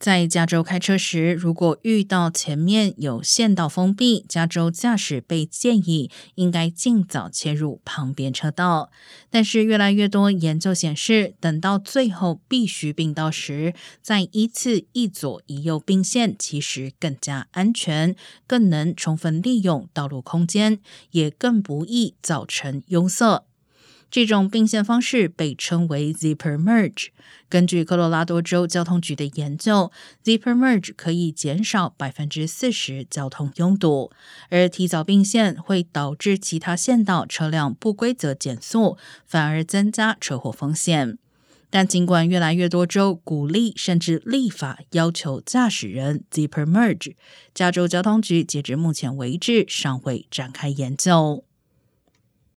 在加州开车时，如果遇到前面有线道封闭，加州驾驶被建议应该尽早切入旁边车道。但是，越来越多研究显示，等到最后必须并道时，再依次一左一右并线，其实更加安全，更能充分利用道路空间，也更不易造成拥塞。这种并线方式被称为 Zipper Merge。根据科罗拉多州交通局的研究，Zipper Merge 可以减少百分之四十交通拥堵，而提早并线会导致其他线道车辆不规则减速，反而增加车祸风险。但尽管越来越多州鼓励甚至立法要求驾驶人 Zipper Merge，加州交通局截至目前为止尚未展开研究。